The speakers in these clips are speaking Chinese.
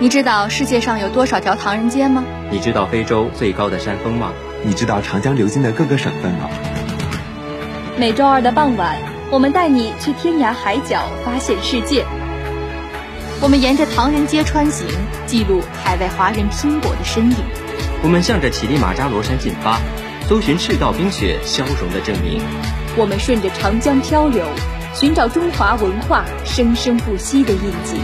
你知道世界上有多少条唐人街吗？你知道非洲最高的山峰吗？你知道长江流经的各个省份吗？每周二的傍晚，我们带你去天涯海角发现世界。我们沿着唐人街穿行，记录海外华人拼搏的身影。我们向着乞力马扎罗山进发，搜寻赤道冰雪消融的证明。我们顺着长江漂流，寻找中华文化生生不息的印记。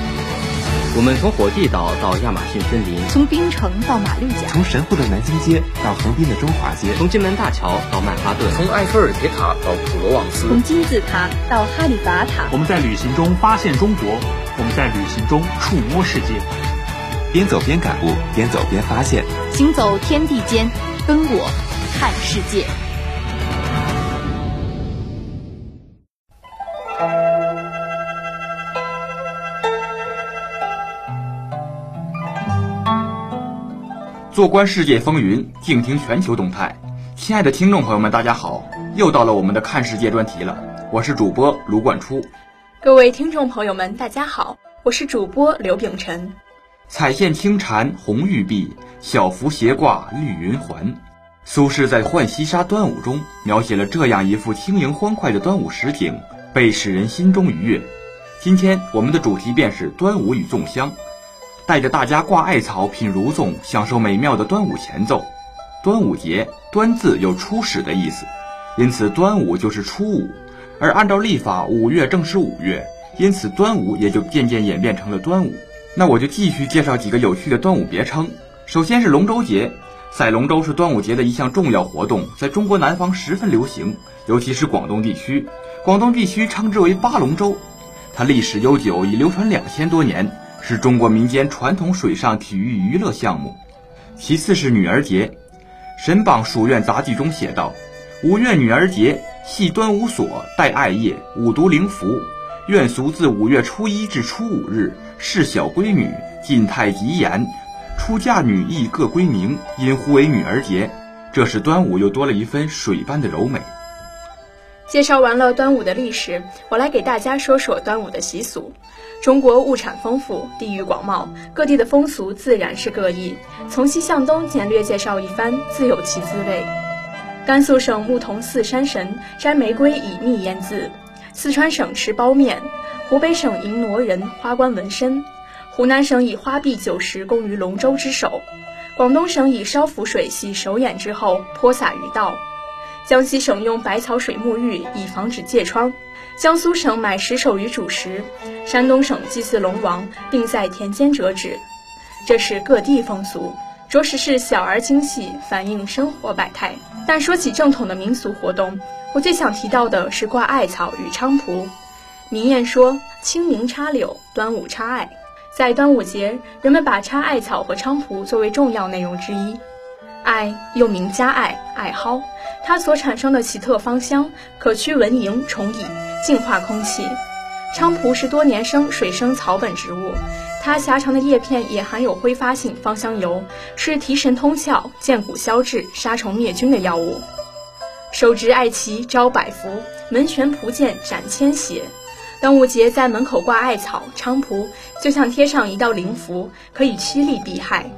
我们从火地岛到亚马逊森林，从槟城到马六甲，从神户的南京街到横滨的中华街，从金门大桥到曼哈顿，从埃菲尔铁塔到普罗旺斯，从金字塔到哈利法塔。我们在旅行中发现中国，我们在旅行中触摸世界。边走边感悟，边走边发现，行走天地间，跟我看世界。纵观世界风云，静听全球动态。亲爱的听众朋友们，大家好！又到了我们的看世界专题了，我是主播卢冠初。各位听众朋友们，大家好，我是主播刘秉辰。彩线轻缠红玉臂，小幅斜挂绿云环。苏轼在《浣溪沙·端午》中描写了这样一幅轻盈欢快的端午实景，被使人心中愉悦。今天我们的主题便是端午与粽香。带着大家挂艾草、品如粽，享受美妙的端午前奏。端午节，端字有初始的意思，因此端午就是初五。而按照历法，五月正是五月，因此端午也就渐渐演变成了端午。那我就继续介绍几个有趣的端午别称。首先是龙舟节，赛龙舟是端午节的一项重要活动，在中国南方十分流行，尤其是广东地区。广东地区称之为八龙舟，它历史悠久，已流传两千多年。是中国民间传统水上体育娱乐项目。其次是女儿节，《神榜书院杂记》中写道：“五月女儿节，系端午所戴艾叶，五毒灵符。愿俗自五月初一至初五日，是小闺女尽太极言，出嫁女亦各归名，因呼为女儿节。这使端午又多了一分水般的柔美。”介绍完了端午的历史，我来给大家说说端午的习俗。中国物产丰富，地域广袤，各地的风俗自然是各异。从西向东简略介绍一番，自有其滋味。甘肃省牧童寺山神摘玫瑰以蜜腌渍，四川省吃包面，湖北省迎挪人花冠纹身，湖南省以花碧酒食供于龙舟之首，广东省以烧符水洗手眼之后泼洒于道。江西省用百草水沐浴以防止疥疮，江苏省买石首鱼煮食，山东省祭祀龙王并在田间折纸。这是各地风俗，着实是小而精细，反映生活百态。但说起正统的民俗活动，我最想提到的是挂艾草与菖蒲。民谚说：“清明插柳，端午插艾。”在端午节，人们把插艾草和菖蒲作为重要内容之一。艾又名加艾、艾蒿，它所产生的奇特芳香，可驱蚊蝇、虫蚁，净化空气。菖蒲是多年生水生草本植物，它狭长的叶片也含有挥发性芳香油，是提神通窍、健骨消滞、杀虫灭菌的药物。手执艾旗招百福，门悬蒲剑斩千邪。端午节在门口挂艾草、菖蒲，就像贴上一道灵符，可以趋利避害。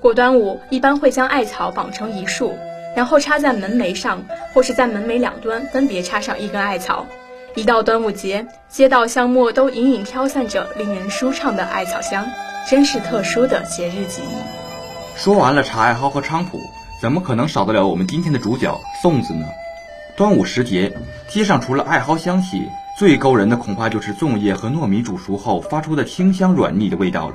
过端午一般会将艾草绑成一束，然后插在门楣上，或是在门楣两端分别插上一根艾草。一到端午节，街道巷陌都隐隐飘散着令人舒畅的艾草香，真是特殊的节日记忆。说完了茶艾蒿和菖蒲，怎么可能少得了我们今天的主角粽子呢？端午时节，街上除了艾蒿香气，最勾人的恐怕就是粽叶和糯米煮熟后发出的清香软腻的味道了。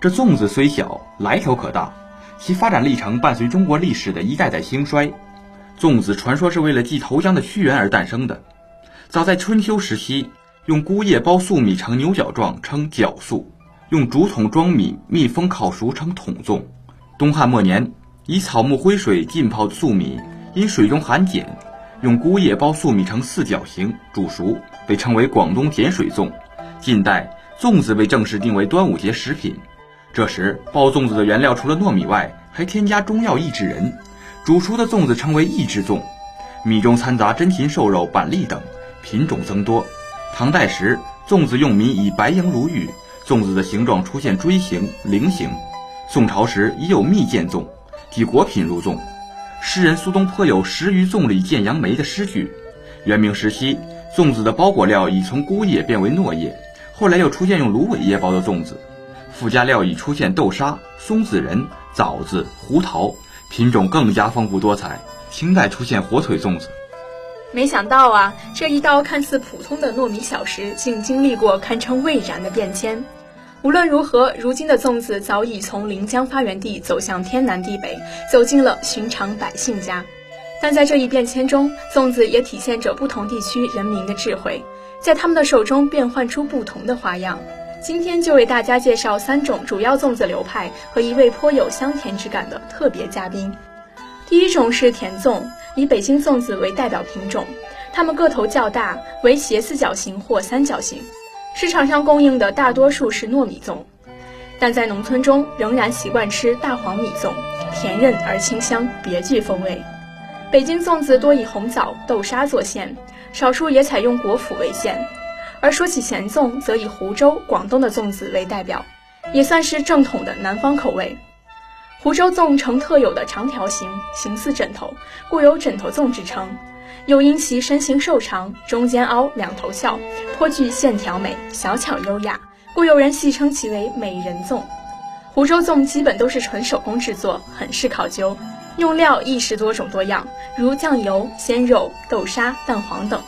这粽子虽小，来头可大，其发展历程伴随中国历史的一代代兴衰。粽子传说是为了祭投江的屈原而诞生的。早在春秋时期，用菇叶包粟米成牛角状，称角粟；用竹筒装米，密封烤熟，称筒粽。东汉末年，以草木灰水浸泡粟米，因水中含碱，用菇叶包粟米成四角形，煮熟，被称为广东碱水粽。近代，粽子被正式定为端午节食品。这时，包粽子的原料除了糯米外，还添加中药益智仁，煮熟的粽子称为益智粽。米中掺杂真禽瘦肉、板栗等，品种增多。唐代时，粽子用米以白莹如玉，粽子的形状出现锥形、菱形。宋朝时已有蜜饯粽，即果品入粽。诗人苏东坡有“食于粽里见杨梅”的诗句。元明时期，粽子的包裹料已从菇叶变为糯叶，后来又出现用芦苇叶包的粽子，附加料已出现豆沙、松子仁、枣子、胡桃，品种更加丰富多彩。清代出现火腿粽子。没想到啊，这一道看似普通的糯米小食，竟经历过堪称蔚然的变迁。无论如何，如今的粽子早已从临江发源地走向天南地北，走进了寻常百姓家。但在这一变迁中，粽子也体现着不同地区人民的智慧，在他们的手中变换出不同的花样。今天就为大家介绍三种主要粽子流派和一位颇有香甜之感的特别嘉宾。第一种是甜粽。以北京粽子为代表品种，它们个头较大，为斜四角形或三角形。市场上供应的大多数是糯米粽，但在农村中仍然习惯吃大黄米粽，甜韧而清香，别具风味。北京粽子多以红枣、豆沙做馅，少数也采用果脯为馅。而说起咸粽，则以湖州、广东的粽子为代表，也算是正统的南方口味。湖州粽呈特有的长条形，形似枕头，故有枕头粽之称。又因其身形瘦长，中间凹，两头翘，颇具线条美，小巧优雅，故有人戏称其为美人粽。湖州粽基本都是纯手工制作，很是考究，用料亦是多种多样，如酱油、鲜肉、豆沙、蛋黄等。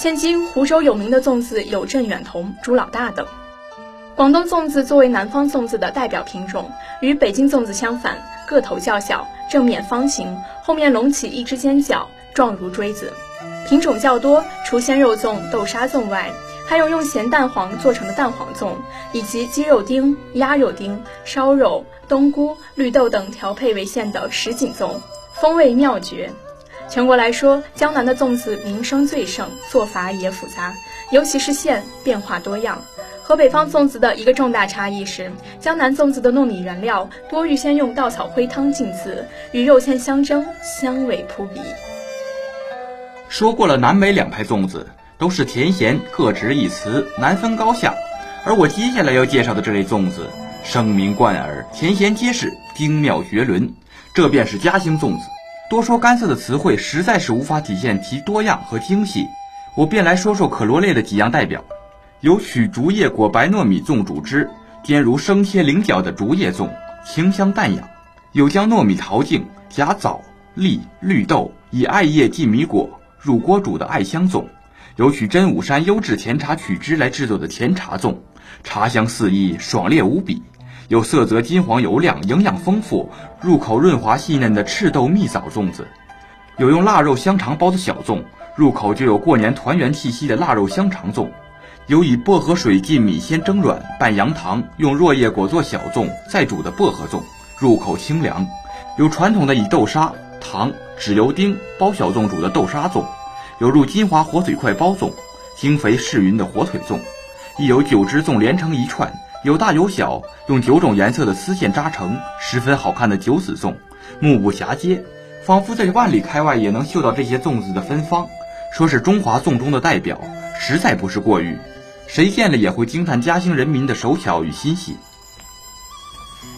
现今湖州有名的粽子有镇远彤、朱老大等。广东粽子作为南方粽子的代表品种，与北京粽子相反，个头较小，正面方形，后面隆起一只尖角，状如锥子。品种较多，除鲜肉粽、豆沙粽外，还有用咸蛋黄做成的蛋黄粽，以及鸡肉丁、鸭肉丁、烧肉、冬菇、绿豆等调配为馅的什锦粽，风味妙绝。全国来说，江南的粽子名声最盛，做法也复杂，尤其是馅变化多样。和北方粽子的一个重大差异是，江南粽子的糯米原料多预先用稻草灰汤浸渍，与肉馅相蒸，香味扑鼻。说过了南北两派粽子，都是甜咸各执一词，难分高下。而我接下来要介绍的这类粽子，声名贯耳，甜咸皆是，精妙绝伦，这便是嘉兴粽子。多说干涩的词汇，实在是无法体现其多样和精细，我便来说说可罗列的几样代表。有取竹叶裹白糯米粽煮汁，煎如生切菱角的竹叶粽，清香淡雅；有将糯米淘净，夹枣、栗、绿豆，以艾叶浸米果入锅煮的艾香粽；有取真武山优质甜茶取汁来制作的甜茶粽，茶香四溢，爽烈无比；有色泽金黄油亮、营养丰富、入口润滑细嫩的赤豆蜜枣粽子；有用腊肉香肠包的小粽，入口就有过年团圆气息的腊肉香肠粽。有以薄荷水浸米先蒸软拌羊糖，用箬叶裹做小粽再煮的薄荷粽，入口清凉；有传统的以豆沙、糖、纸油丁包小粽煮的豆沙粽；有入金华火腿块包粽，精肥适匀的火腿粽；亦有九只粽连成一串，有大有小，用九种颜色的丝线扎成，十分好看的九子粽，目不暇接，仿佛在万里开外也能嗅到这些粽子的芬芳。说是中华粽中的代表，实在不是过誉。谁见了也会惊叹嘉兴人民的手巧与心细。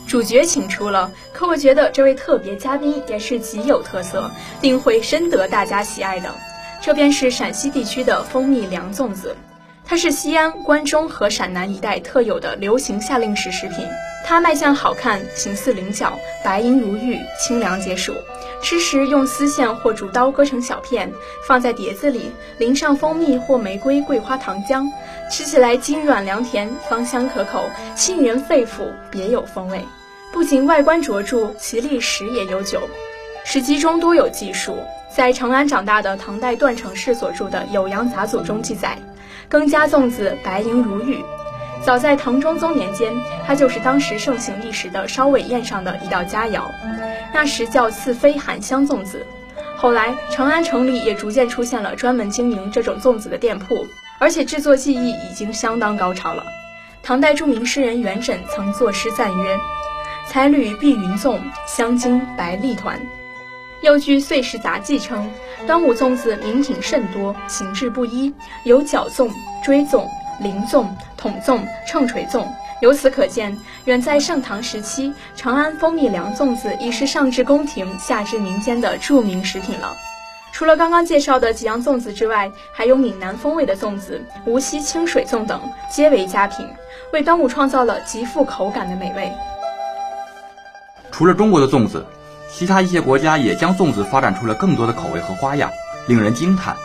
主角请出了，可我觉得这位特别嘉宾也是极有特色，定会深得大家喜爱的。这便是陕西地区的蜂蜜凉粽子，它是西安、关中和陕南一带特有的流行夏令时食品。它卖相好看，形似菱角，白莹如玉，清凉解暑。吃时用丝线或竹刀割成小片，放在碟子里，淋上蜂蜜或玫瑰、桂花糖浆，吃起来筋软凉甜，芳香可口，沁人肺腑，别有风味。不仅外观卓著，其历史也悠久。史籍中多有记述，在长安长大的唐代段成式所著的《酉阳杂俎》中记载，羹家粽子白莹如玉。早在唐中宗年间，它就是当时盛行一时的烧尾宴上的一道佳肴。那时叫赐妃含香粽子。后来长安城里也逐渐出现了专门经营这种粽子的店铺，而且制作技艺已经相当高超了。唐代著名诗人元稹曾作诗赞曰：“彩缕碧云粽，香精白粒团。”又据《岁时杂记》称，端午粽子名品甚多，形制不一，有角粽、锥粽。菱粽、筒粽、秤锤粽、由此可见，远在盛唐时期，长安蜂蜜凉粽子已是上至宫廷、下至民间的著名食品了。除了刚刚介绍的几样粽子之外，还有闽南风味的粽子、无锡清水粽等，皆为佳品，为端午创造了极富口感的美味。除了中国的粽子，其他一些国家也将粽子发展出了更多的口味和花样，令人惊叹。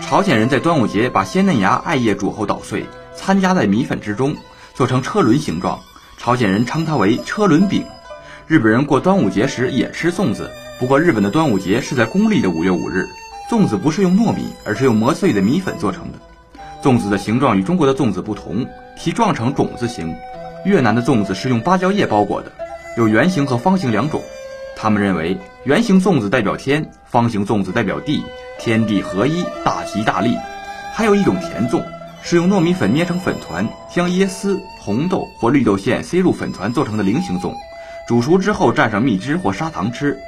朝鲜人在端午节把鲜嫩芽艾叶煮后捣碎，掺加在米粉之中，做成车轮形状，朝鲜人称它为车轮饼。日本人过端午节时也吃粽子。不过，日本的端午节是在公历的五月五日。粽子不是用糯米，而是用磨碎的米粉做成的。粽子的形状与中国的粽子不同，其状呈种子形。越南的粽子是用芭蕉叶包裹的，有圆形和方形两种。他们认为，圆形粽子代表天，方形粽子代表地，天地合一，大吉大利。还有一种甜粽，是用糯米粉捏成粉团，将椰丝、红豆或绿豆馅塞入粉团做成的菱形粽，煮熟之后蘸上蜜汁或砂糖吃。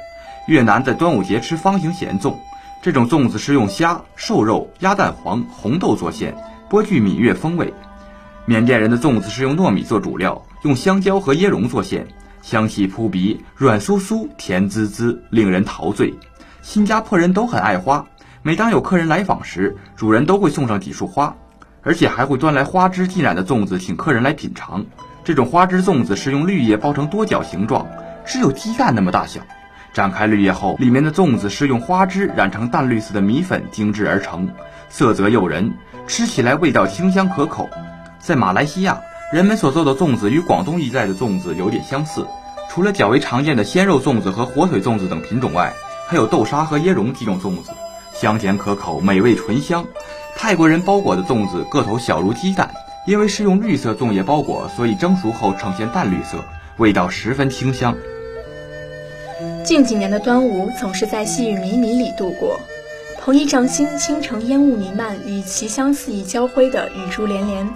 越南在端午节吃方形咸粽，这种粽子是用虾、瘦肉、鸭蛋黄、红豆做馅，颇具闽粤风味。缅甸人的粽子是用糯米做主料，用香蕉和椰蓉做馅，香气扑鼻，软酥酥，甜滋滋，令人陶醉。新加坡人都很爱花，每当有客人来访时，主人都会送上几束花，而且还会端来花枝浸染的粽子请客人来品尝。这种花枝粽子是用绿叶包成多角形状，只有鸡蛋那么大小。展开绿叶后，里面的粽子是用花枝染成淡绿色的米粉精制而成，色泽诱人，吃起来味道清香可口。在马来西亚，人们所做的粽子与广东一带的粽子有点相似，除了较为常见的鲜肉粽子和火腿粽子等品种外，还有豆沙和椰蓉几种粽子，香甜可口，美味醇香。泰国人包裹的粽子个头小如鸡蛋，因为是用绿色粽叶包裹，所以蒸熟后呈现淡绿色，味道十分清香。近几年的端午总是在细雨迷迷里度过，蓬衣帐新，倾城烟雾弥漫，与奇香四溢交辉的雨珠连连。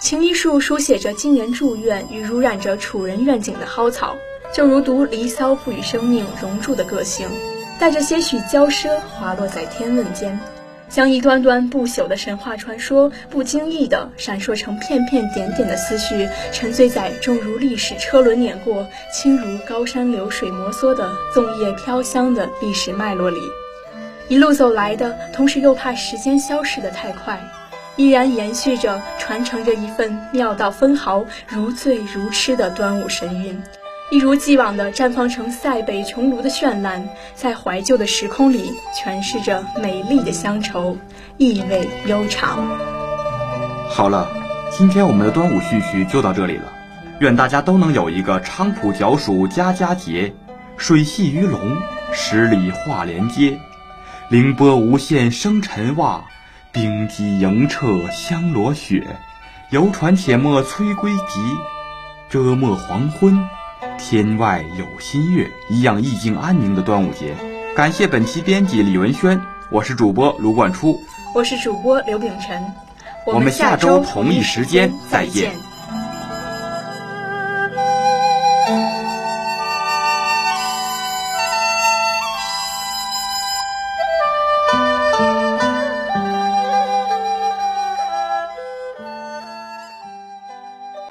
晴衣树书写着金人祝愿与濡染着楚人愿景的蒿草，就如读《离骚》赋予生命融铸的个性，带着些许娇奢滑落在天问间。将一段段不朽的神话传说，不经意地闪烁成片片点点的思绪，沉醉在重如历史车轮碾过、轻如高山流水摩挲的粽叶飘香的历史脉络里。一路走来的，同时又怕时间消逝得太快，依然延续着、传承着一份妙到分毫、如醉如痴的端午神韵。一如既往地绽放成塞北穹庐的绚烂，在怀旧的时空里诠释着美丽的乡愁，意味悠长。好了，今天我们的端午序曲就到这里了。愿大家都能有一个菖蒲脚暑佳佳节，水系鱼龙，十里画连接，凌波无限生尘袜，冰肌莹澈香罗雪，游船且莫催归急，遮没黄昏。天外有新月，一样意境安宁的端午节。感谢本期编辑李文轩，我是主播卢冠初，我是主播刘秉辰，我们下周同一时间再见。